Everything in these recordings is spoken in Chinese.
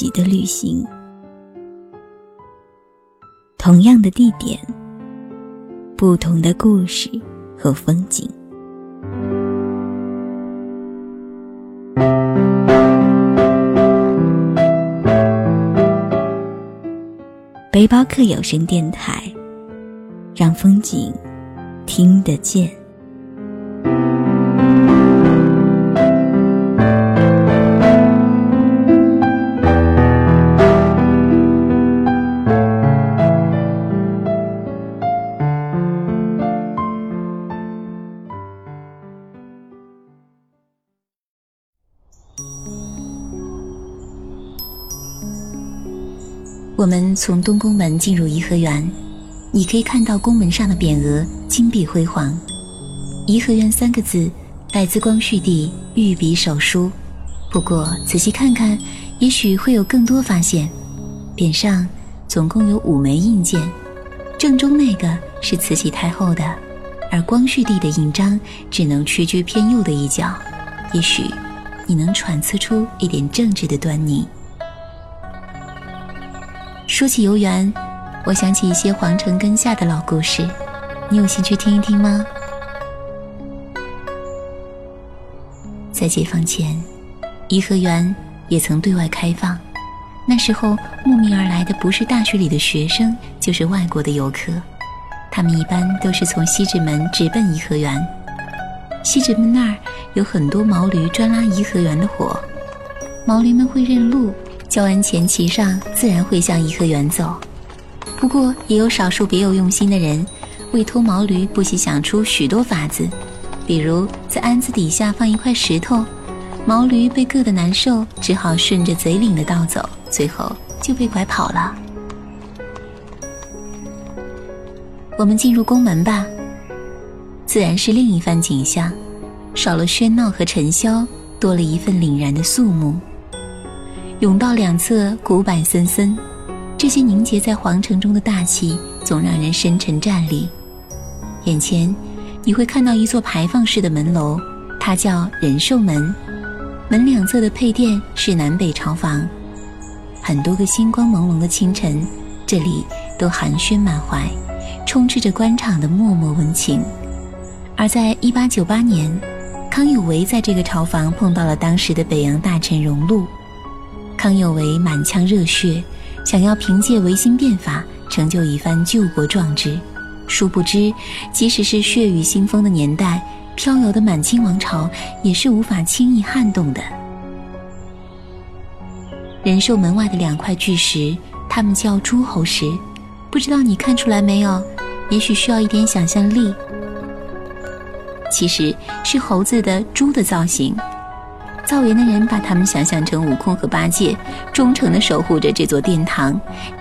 己的旅行，同样的地点，不同的故事和风景。背包客有声电台，让风景听得见。我们从东宫门进入颐和园，你可以看到宫门上的匾额金碧辉煌。颐和园三个字来自光绪帝御笔手书，不过仔细看看，也许会有更多发现。匾上总共有五枚印件，正中那个是慈禧太后的，而光绪帝的印章只能屈居偏右的一角，也许你能揣测出一点政治的端倪。说起游园，我想起一些皇城根下的老故事，你有兴趣听一听吗？在解放前，颐和园也曾对外开放，那时候慕名而来的不是大学里的学生，就是外国的游客，他们一般都是从西直门直奔颐和园。西直门那儿有很多毛驴专拉颐和园的活，毛驴们会认路。交完钱骑上，自然会向颐和园走。不过，也有少数别有用心的人，为偷毛驴不惜想出许多法子，比如在鞍子底下放一块石头，毛驴被硌得难受，只好顺着贼领的道走，最后就被拐跑了。我们进入宫门吧，自然是另一番景象，少了喧闹和尘嚣，多了一份凛然的肃穆。甬道两侧古柏森森，这些凝结在皇城中的大气，总让人深沉站立。眼前，你会看到一座牌坊式的门楼，它叫仁寿门。门两侧的配殿是南北朝房。很多个星光朦胧的清晨，这里都寒暄满怀，充斥着官场的脉脉温情。而在一八九八年，康有为在这个朝房碰到了当时的北洋大臣荣禄。康有为满腔热血，想要凭借维新变法成就一番救国壮志。殊不知，即使是血雨腥风的年代，飘摇的满清王朝也是无法轻易撼动的。仁寿门外的两块巨石，他们叫诸侯石，不知道你看出来没有？也许需要一点想象力。其实是猴子的猪的造型。造园的人把他们想象成悟空和八戒，忠诚地守护着这座殿堂，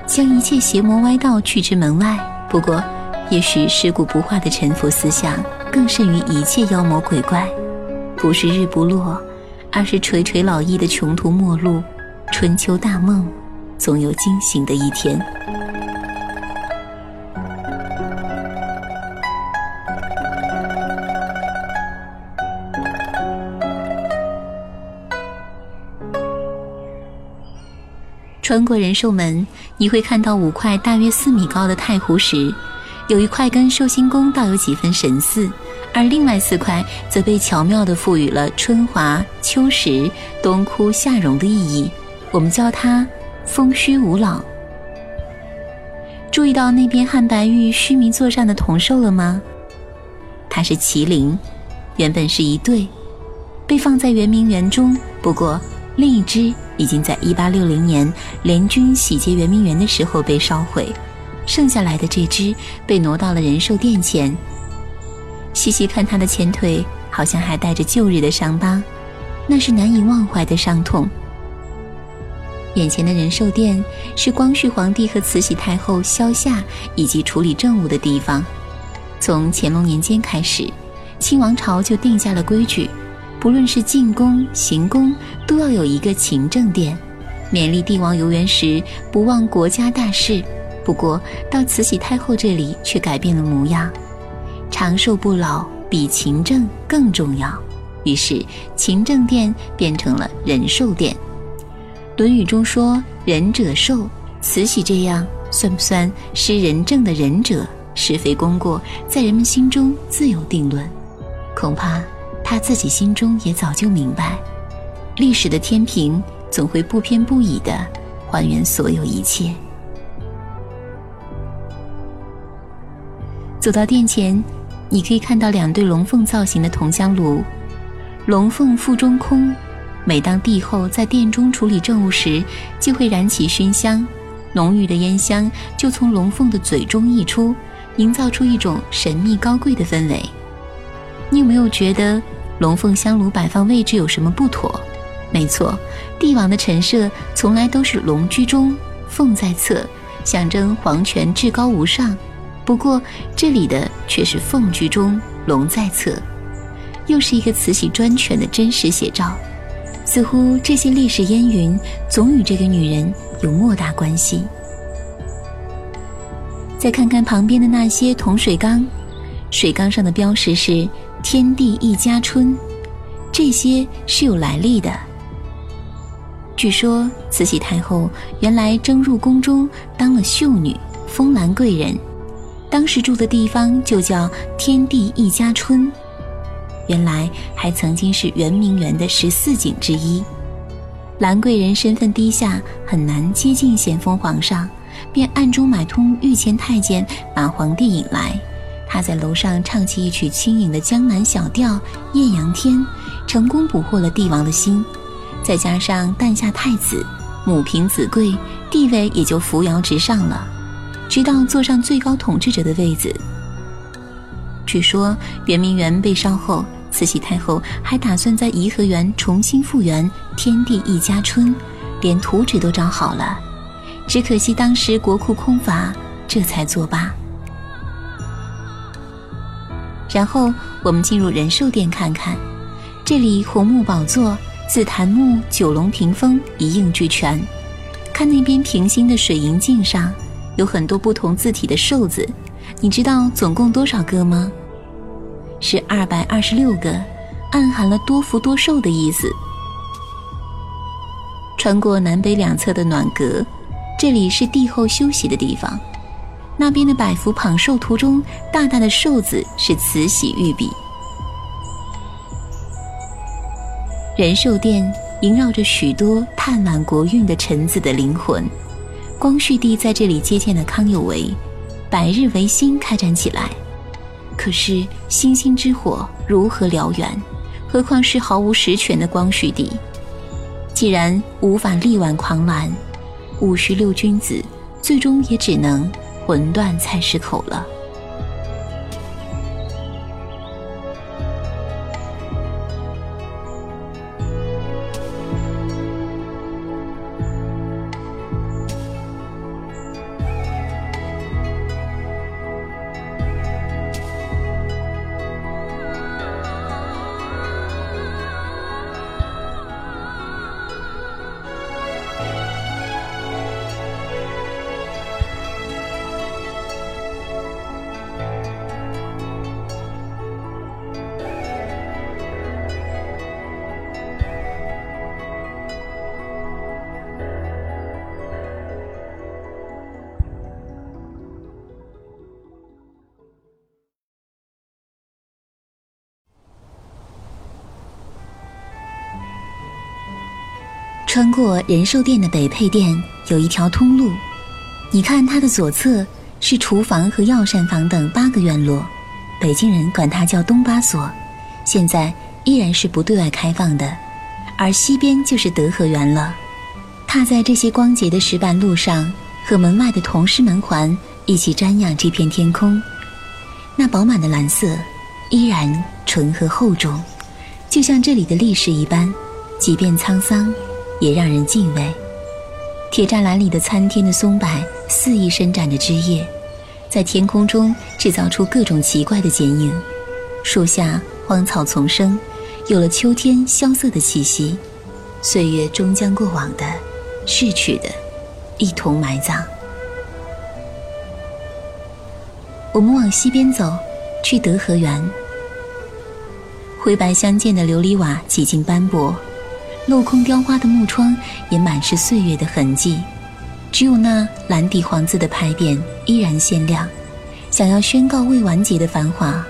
将一切邪魔歪道拒之门外。不过，也许尸骨不化的臣服思想更甚于一切妖魔鬼怪。不是日不落，而是垂垂老矣的穷途末路。春秋大梦，总有惊醒的一天。穿过仁寿门，你会看到五块大约四米高的太湖石，有一块跟寿星宫倒有几分神似，而另外四块则被巧妙地赋予了春华秋实、冬枯夏荣的意义。我们叫它风虚无老。注意到那边汉白玉须弥座上的铜兽了吗？它是麒麟，原本是一对，被放在圆明园中。不过另一只。已经在1860年联军洗劫圆明园的时候被烧毁，剩下来的这只被挪到了仁寿殿前。细细看它的前腿，好像还带着旧日的伤疤，那是难以忘怀的伤痛。眼前的仁寿殿是光绪皇帝和慈禧太后消夏以及处理政务的地方。从乾隆年间开始，清王朝就定下了规矩。不论是进宫、行宫，都要有一个勤政殿，勉励帝王游园时不忘国家大事。不过到慈禧太后这里却改变了模样，长寿不老比勤政更重要。于是勤政殿变成了仁寿殿。《论语》中说“仁者寿”，慈禧这样算不算施仁政的仁者？是非功过在人们心中自有定论，恐怕他自己心中也早就明白，历史的天平总会不偏不倚的还原所有一切。走到殿前，你可以看到两对龙凤造型的铜香炉，龙凤腹中空。每当帝后在殿中处理政务时，就会燃起熏香，浓郁的烟香就从龙凤的嘴中溢出，营造出一种神秘高贵的氛围。你有没有觉得龙凤香炉摆放位置有什么不妥？没错，帝王的陈设从来都是龙居中，凤在侧，象征皇权至高无上。不过，这里的却是凤居中，龙在侧，又是一个慈禧专权的真实写照。似乎这些历史烟云总与这个女人有莫大关系。再看看旁边的那些铜水缸，水缸上的标识是“天地一家春”，这些是有来历的。据说慈禧太后原来征入宫中当了秀女，封兰贵人。当时住的地方就叫天地一家春，原来还曾经是圆明园的十四景之一。兰贵人身份低下，很难接近咸丰皇上，便暗中买通御前太监，把皇帝引来。他在楼上唱起一曲轻盈的江南小调《艳阳天》，成功捕获了帝王的心。再加上诞下太子，母凭子贵，地位也就扶摇直上了。直到坐上最高统治者的位子。据说圆明园被烧后，慈禧太后还打算在颐和园重新复原“天地一家春”，连图纸都找好了。只可惜当时国库空乏，这才作罢。然后我们进入仁寿殿看看，这里红木宝座、紫檀木九龙屏风一应俱全。看那边平心的水银镜上。有很多不同字体的寿字，你知道总共多少个吗？是二百二十六个，暗含了多福多寿的意思。穿过南北两侧的暖阁，这里是帝后休息的地方。那边的百福捧寿图中，大大的寿字是慈禧御笔。仁寿殿萦绕着许多探览国运的臣子的灵魂。光绪帝在这里接见了康有为，百日维新开展起来。可是星星之火如何燎原？何况是毫无实权的光绪帝？既然无法力挽狂澜，五十六君子最终也只能魂断菜市口了。穿过仁寿殿的北配殿有一条通路，你看它的左侧是厨房和药膳房等八个院落，北京人管它叫东八所，现在依然是不对外开放的。而西边就是德和园了。踏在这些光洁的石板路上，和门外的铜狮门环一起瞻仰这片天空，那饱满的蓝色依然纯和厚重，就像这里的历史一般，即便沧桑。也让人敬畏。铁栅栏里的参天的松柏肆意伸展着枝叶，在天空中制造出各种奇怪的剪影。树下荒草丛生，有了秋天萧瑟的气息。岁月终将过往的、逝去的，一同埋葬。我们往西边走，去德和园。灰白相间的琉璃瓦几近斑驳，镂空雕花的木窗也满是岁月的痕迹，只有那蓝底黄字的牌匾依然鲜亮，想要宣告未完结的繁华。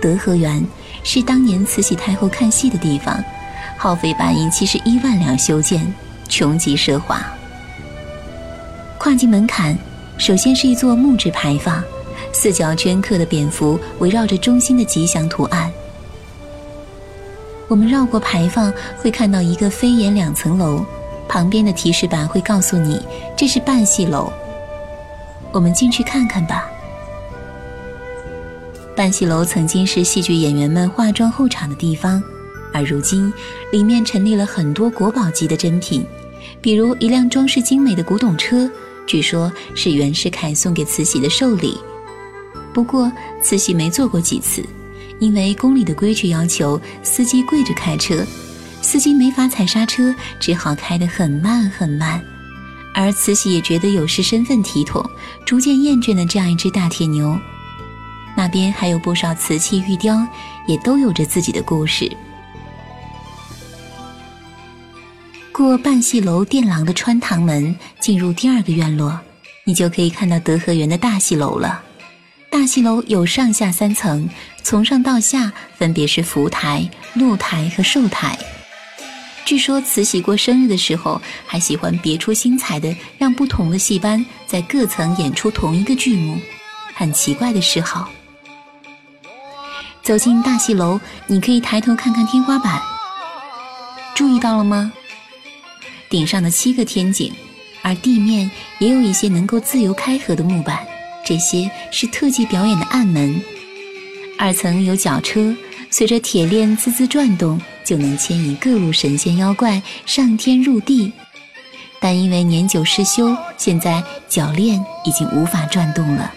德和园是当年慈禧太后看戏的地方，耗费白银七十一万两修建，穷极奢华。跨进门槛，首先是一座木质牌坊。四角镌刻的蝙蝠围绕着中心的吉祥图案。我们绕过牌坊，会看到一个飞檐两层楼，旁边的提示板会告诉你这是半戏楼。我们进去看看吧。半戏楼曾经是戏剧演员们化妆候场的地方，而如今里面陈列了很多国宝级的珍品，比如一辆装饰精美的古董车，据说是袁世凯送给慈禧的寿礼。不过，慈禧没坐过几次，因为宫里的规矩要求司机跪着开车，司机没法踩刹车，只好开得很慢很慢。而慈禧也觉得有失身份体统，逐渐厌倦了这样一只大铁牛。那边还有不少瓷器玉雕，也都有着自己的故事。过半戏楼殿廊的穿堂门，进入第二个院落，你就可以看到德和园的大戏楼了。大戏楼有上下三层，从上到下分别是福台、露台和寿台。据说慈禧过生日的时候，还喜欢别出心裁的让不同的戏班在各层演出同一个剧目，很奇怪的嗜好。走进大戏楼，你可以抬头看看天花板，注意到了吗？顶上的七个天井，而地面也有一些能够自由开合的木板。这些是特技表演的暗门，二层有绞车，随着铁链滋滋转动，就能牵引各路神仙妖怪上天入地。但因为年久失修，现在铰链已经无法转动了。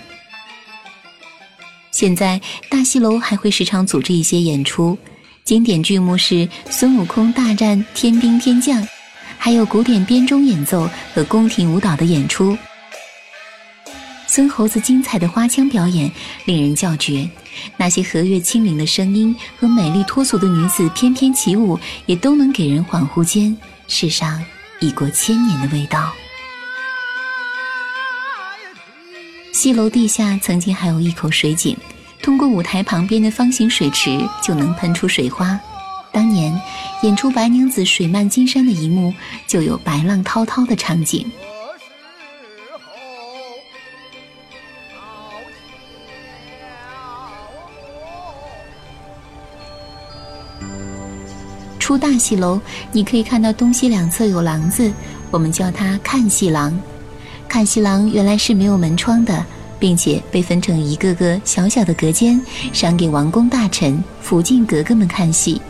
现在大戏楼还会时常组织一些演出，经典剧目是孙悟空大战天兵天将，还有古典编钟演奏和宫廷舞蹈的演出。孙猴子精彩的花腔表演令人叫绝，那些和悦轻灵的声音和美丽脱俗的女子翩翩起舞，也都能给人恍惚间世上已过千年的味道。戏楼地下曾经还有一口水井，通过舞台旁边的方形水池就能喷出水花。当年演出白娘子水漫金山的一幕，就有白浪滔滔的场景。出大戏楼，你可以看到东西两侧有廊子，我们叫它看戏廊。看戏廊原来是没有门窗的，并且被分成一个个小小的隔间，赏给王公大臣、福晋格格们看戏。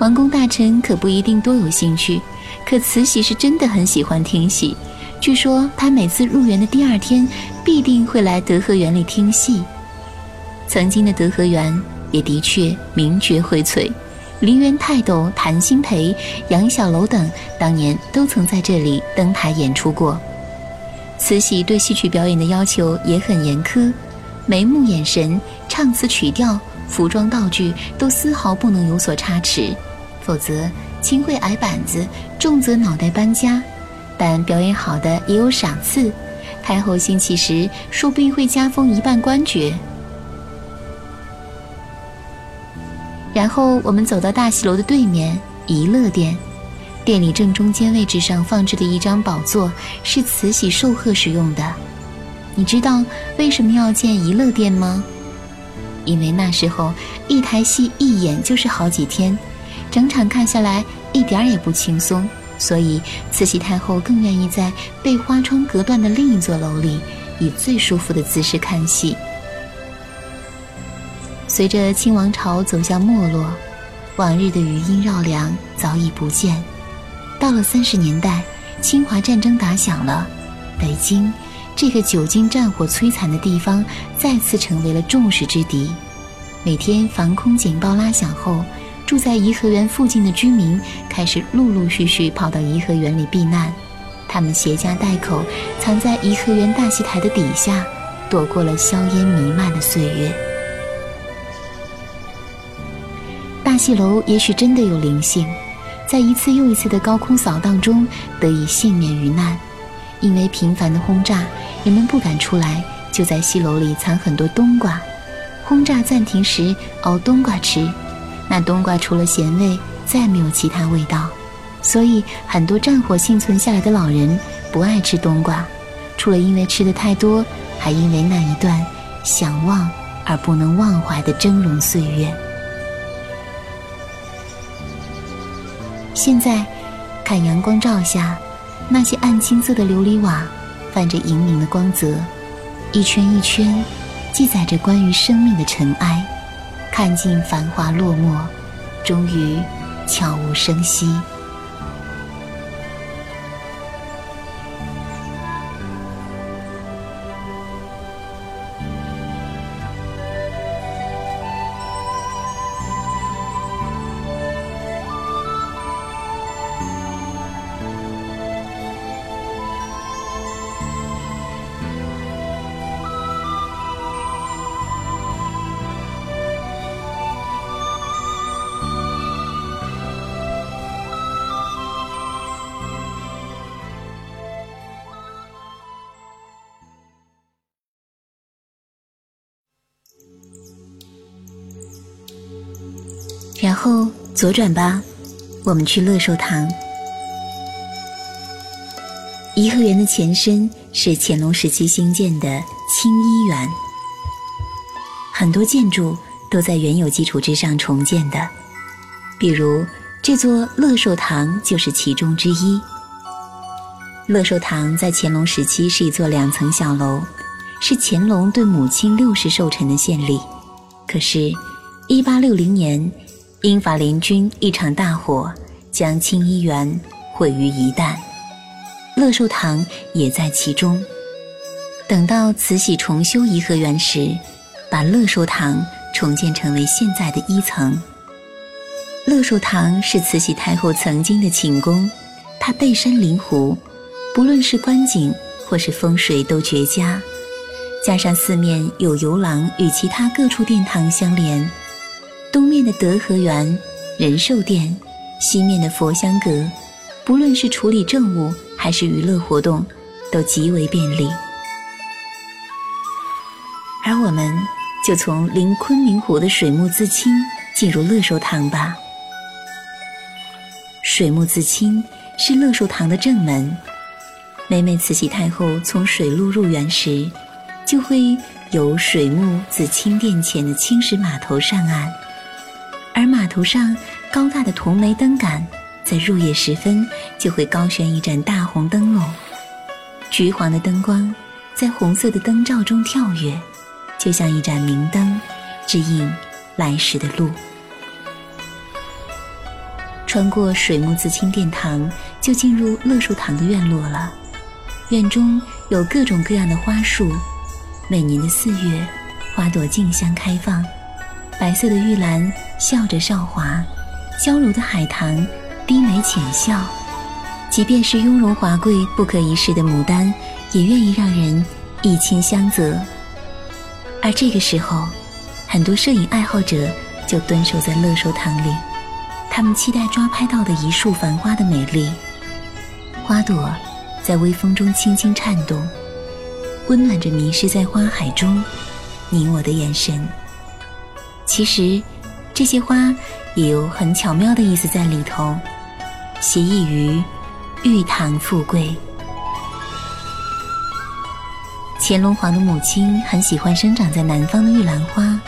王公大臣可不一定多有兴趣，可慈禧是真的很喜欢听戏。据说她每次入园的第二天，必定会来德和园里听戏。曾经的德和园也的确名绝荟萃。梨园泰斗谭鑫培、杨小楼等当年都曾在这里登台演出过。慈禧对戏曲表演的要求也很严苛，眉目眼神、唱词曲调、服装道具都丝毫不能有所差池，否则轻会矮板子，重则脑袋搬家。但表演好的也有赏赐，太后兴起时说不定会加封一半官爵。然后我们走到大戏楼的对面怡乐殿，殿里正中间位置上放置的一张宝座，是慈禧寿贺时用的。你知道为什么要建怡乐殿吗？因为那时候一台戏一演就是好几天，整场看下来一点也不轻松，所以慈禧太后更愿意在被花窗隔断的另一座楼里，以最舒服的姿势看戏。随着清王朝走向没落，往日的余音绕梁早已不见。到了三十年代，侵华战争打响了，北京这个久经战火摧残的地方再次成为了众矢之的。每天防空警报拉响后，住在颐和园附近的居民开始陆陆续续跑到颐和园里避难。他们携家带口，藏在颐和园大戏台的底下，躲过了硝烟弥漫的岁月。戏楼也许真的有灵性，在一次又一次的高空扫荡中得以幸免于难。因为频繁的轰炸，人们不敢出来，就在戏楼里藏很多冬瓜。轰炸暂停时，熬冬瓜吃，那冬瓜除了咸味，再没有其他味道。所以，很多战火幸存下来的老人不爱吃冬瓜，除了因为吃的太多，还因为那一段想忘而不能忘怀的峥嵘岁月。现在，看阳光照下，那些暗青色的琉璃瓦，泛着莹莹的光泽，一圈一圈，记载着关于生命的尘埃。看尽繁华落寞，终于悄无声息。然后左转吧，我们去乐寿堂。颐和园的前身是乾隆时期兴建的清漪园，很多建筑都在原有基础之上重建的，比如这座乐寿堂就是其中之一。乐寿堂在乾隆时期是一座两层小楼，是乾隆对母亲六世寿辰的献礼。可是，一八六零年。英法联军一场大火，将清漪园毁于一旦，乐寿堂也在其中。等到慈禧重修颐和园时，把乐寿堂重建成为现在的一层。乐寿堂是慈禧太后曾经的寝宫，它背山临湖，不论是观景或是风水都绝佳，加上四面有游廊与其他各处殿堂相连。东面的德和园、仁寿殿，西面的佛香阁，不论是处理政务还是娱乐活动，都极为便利。而我们就从临昆明湖的水木自清进入乐寿堂吧。水木自清是乐寿堂的正门，每每慈禧太后从水路入园时，就会由水木自清殿前的青石码头上岸。而码头上高大的铜煤灯杆，在入夜时分就会高悬一盏大红灯笼，橘黄的灯光在红色的灯罩中跳跃，就像一盏明灯，指引来时的路。穿过水木自清殿堂，就进入乐寿堂的院落了。院中有各种各样的花树，每年的四月，花朵竞相开放。白色的玉兰笑着少华，娇柔的海棠低眉浅笑，即便是雍容华贵、不可一世的牡丹，也愿意让人一亲相泽。而这个时候，很多摄影爱好者就蹲守在乐寿堂里，他们期待抓拍到的一束繁花的美丽。花朵在微风中轻轻颤动，温暖着迷失在花海中你我的眼神。其实，这些花也有很巧妙的意思在里头，协议于玉堂富贵。乾隆皇的母亲很喜欢生长在南方的玉兰花，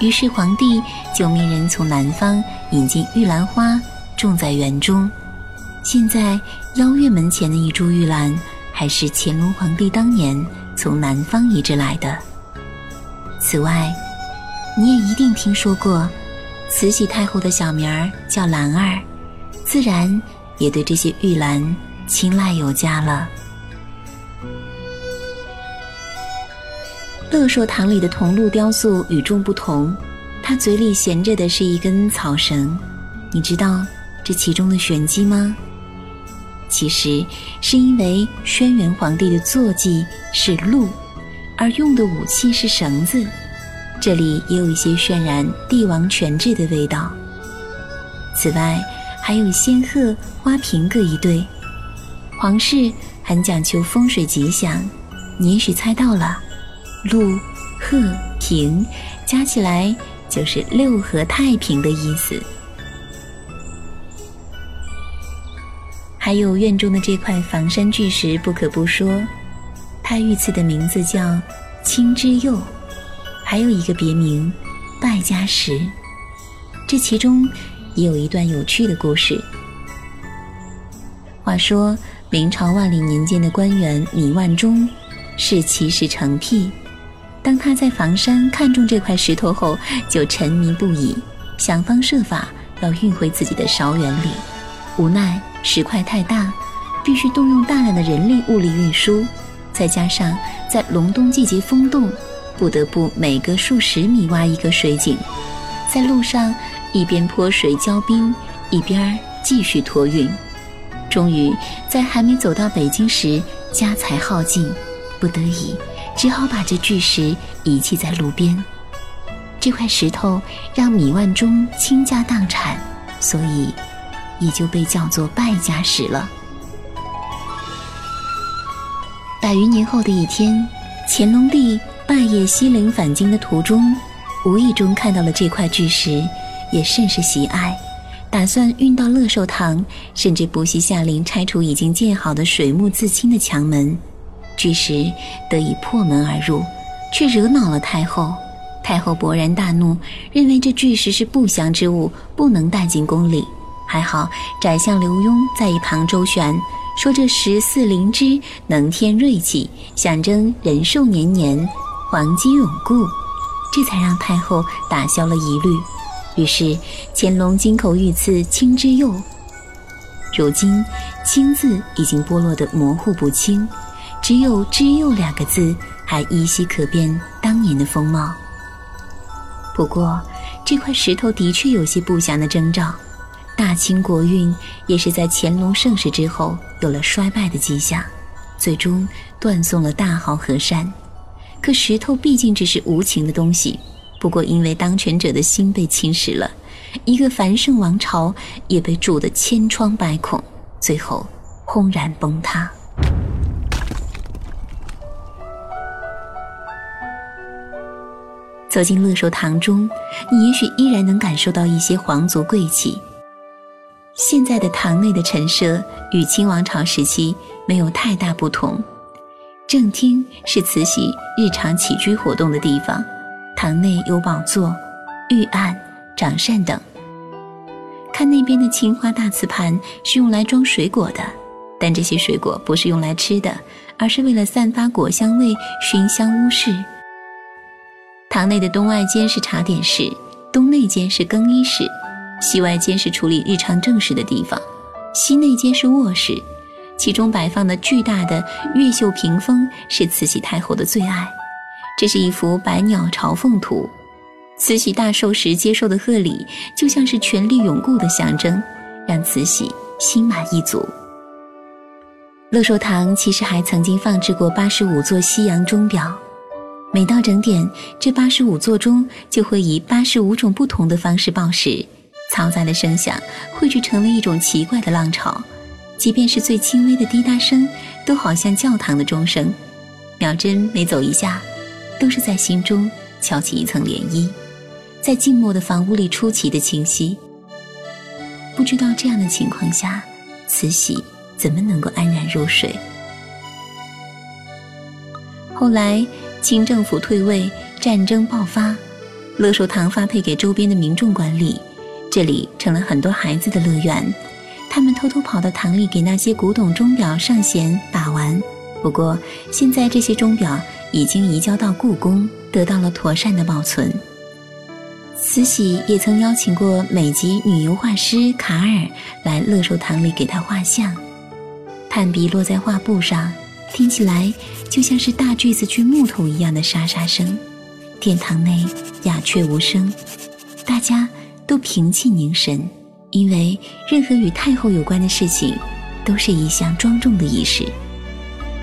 于是皇帝就命人从南方引进玉兰花，种在园中。现在邀月门前的一株玉兰，还是乾隆皇帝当年从南方移植来的。此外，你也一定听说过，慈禧太后的小名儿叫兰儿，自然也对这些玉兰青睐有加了。乐寿堂里的铜鹿雕塑与众不同，它嘴里衔着的是一根草绳，你知道这其中的玄机吗？其实是因为轩辕皇帝的坐骑是鹿，而用的武器是绳子。这里也有一些渲染帝王权制的味道，此外，还有仙鹤、花瓶各一对。皇室很讲究风水吉祥，你也许猜到了，鹿、鹤、平加起来就是六合太平的意思。还有院中的这块房山巨石不可不说，它御赐的名字叫青之釉，还有一个别名败家石。这其中也有一段有趣的故事。话说。明朝万历年间的官员米万中是奇石成癖，当他在房山看中这块石头后，就沉迷不已，想方设法要运回自己的韶园里。无奈石块太大，必须动用大量的人力物力运输，再加上在隆冬季节风冻，不得不每隔数十米挖一个水井，在路上一边泼水浇冰，一边继续托运。终于在还没走到北京时，家财耗尽，不得已，只好把这巨石遗弃在路边。这块石头让米万中倾家荡产，所以也就被叫做败家石了。百余年后的一天，乾隆帝半夜西陵返京的途中，无意中看到了这块巨石，也甚是喜爱。打算运到乐寿堂，甚至不惜下令拆除已经建好的水木自清的墙门，巨石得以破门而入，却惹恼了太后。太后勃然大怒，认为这巨石是不祥之物，不能带进宫里。还好宰相刘墉在一旁周旋，说这石似灵芝，能添锐气，象征人寿年年，黄金永固，这才让太后打消了疑虑。于是，乾隆金口御赐青之釉。如今，青字已经剥落得模糊不清，只有之釉两个字还依稀可辨当年的风貌。不过，这块石头的确有些不祥的征兆，大清国运也是在乾隆盛世之后有了衰败的迹象，最终断送了大好河山。可石头毕竟只是无情的东西。不过，因为当权者的心被侵蚀了，一个繁盛王朝也被铸得千疮百孔，最后轰然崩塌。走进乐寿堂中，你也许依然能感受到一些皇族贵气。现在的堂内的陈设与清王朝时期没有太大不同，正厅是慈禧日常起居活动的地方。堂内有宝座、御案、掌扇等。看那边的青花大瓷盘是用来装水果的，但这些水果不是用来吃的，而是为了散发果香味、熏香屋室。堂内的东外间是茶点室，东内间是更衣室，西外间是处理日常政事的地方，西内间是卧室。其中摆放的巨大的越秀屏风是慈禧太后的最爱。这是一幅百鸟朝凤图，慈禧大寿时接受的贺礼，就像是权力永固的象征，让慈禧心满意足。乐寿堂其实还曾经放置过八十五座西洋钟表，每到整点，这八十五座钟就会以八十五种不同的方式报时，嘈杂的声响汇聚成为一种奇怪的浪潮，即便是最轻微的滴答声，都好像教堂的钟声，秒针每走一下。都是在心中敲起一层涟漪，在静默的房屋里出奇的清晰。不知道这样的情况下，慈禧怎么能够安然入睡？后来清政府退位，战争爆发，乐寿堂发配给周边的民众管理，这里成了很多孩子的乐园。他们偷偷跑到堂里给那些古董钟表上弦把玩。不过现在这些钟表。已经移交到故宫，得到了妥善的保存。慈禧也曾邀请过美籍女油画师卡尔来乐寿堂里给她画像，炭笔落在画布上，听起来就像是大锯子锯木头一样的沙沙声。殿堂内鸦雀无声，大家都平气凝神，因为任何与太后有关的事情，都是一项庄重的仪式。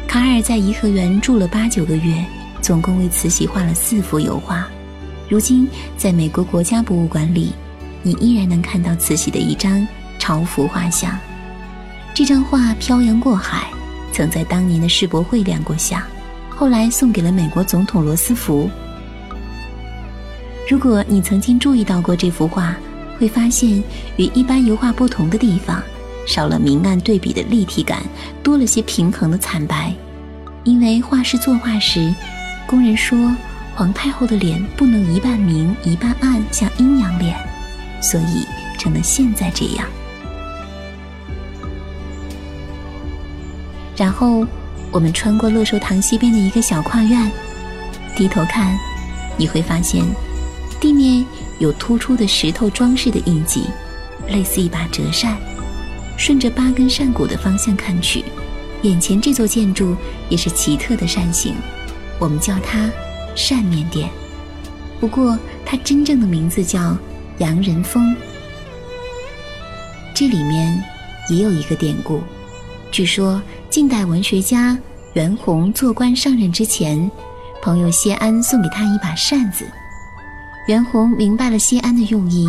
卡尔在颐和园住了八九个月，总共为慈禧画了四幅油画。如今在美国国家博物馆里，你依然能看到慈禧的一张朝服画像。这张画漂洋过海，曾在当年的世博会亮过相，后来送给了美国总统罗斯福。如果你曾经注意到过这幅画，会发现与一般油画不同的地方，少了明暗对比的立体感，多了些平衡的惨白。因为画师作画时，工人说皇太后的脸不能一半明一半暗，像阴阳脸，所以成了现在这样。然后，我们穿过乐寿堂西边的一个小跨院，低头看，你会发现，地面有突出的石头装饰的印记，类似一把折扇。顺着八根扇骨的方向看去，眼前这座建筑也是奇特的扇形，我们叫它扇面殿。不过，它真正的名字叫洋人峰。这里面也有一个典故，据说。近代文学家袁弘做官上任之前，朋友谢安送给他一把扇子。袁弘明白了谢安的用意，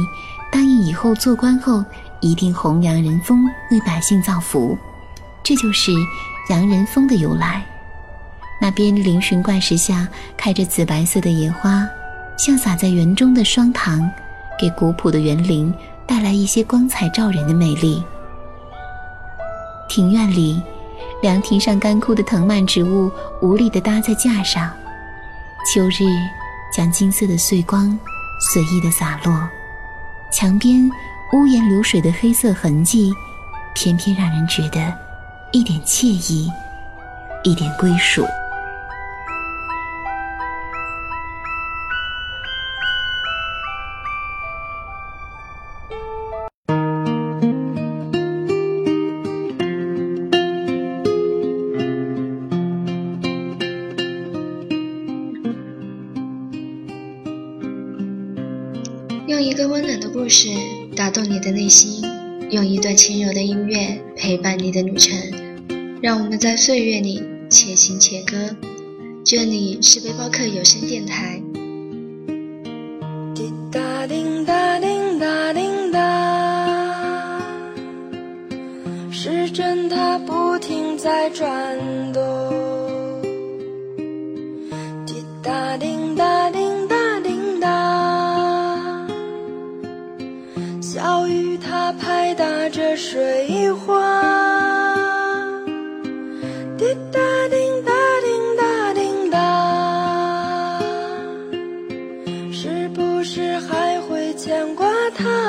答应以后做官后一定弘扬人风，为百姓造福。这就是洋人风的由来。那边嶙峋怪石下开着紫白色的野花，像洒在园中的霜糖，给古朴的园林带来一些光彩照人的美丽。庭院里。凉亭上干枯的藤蔓植物无力地搭在架上，秋日将金色的碎光随意的洒落，墙边屋檐流水的黑色痕迹，偏偏让人觉得一点惬意，一点归属。故事打动你的内心，用一段轻柔的音乐陪伴你的旅程，让我们在岁月里且行且歌。这里是背包客有声电台。滴答叮答叮答叮答，时针它不停在转会牵挂他？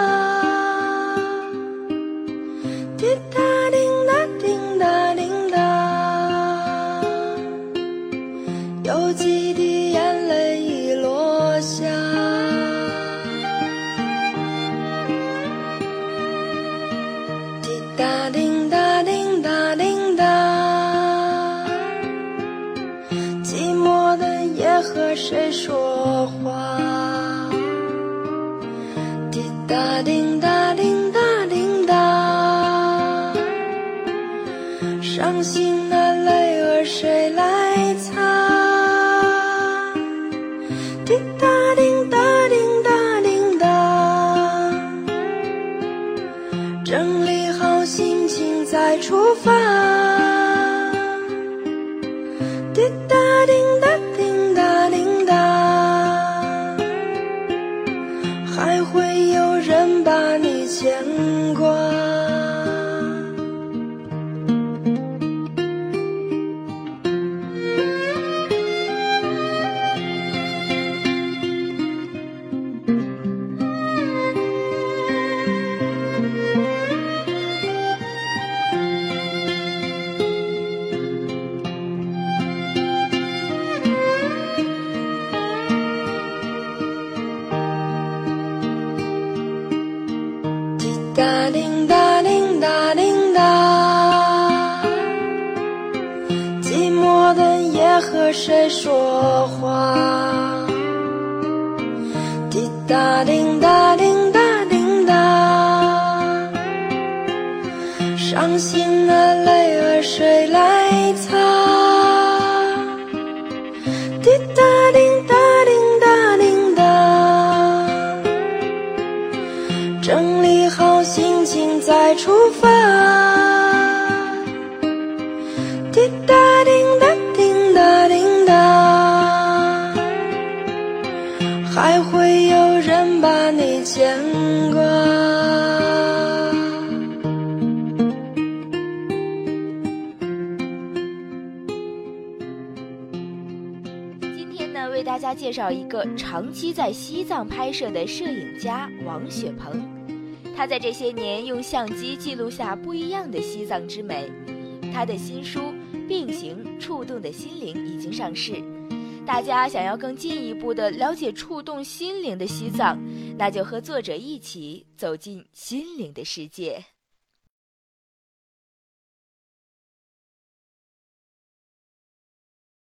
还会有人把你牵挂。个长期在西藏拍摄的摄影家王雪鹏，他在这些年用相机记录下不一样的西藏之美。他的新书《并行触动的心灵》已经上市，大家想要更进一步的了解触动心灵的西藏，那就和作者一起走进心灵的世界。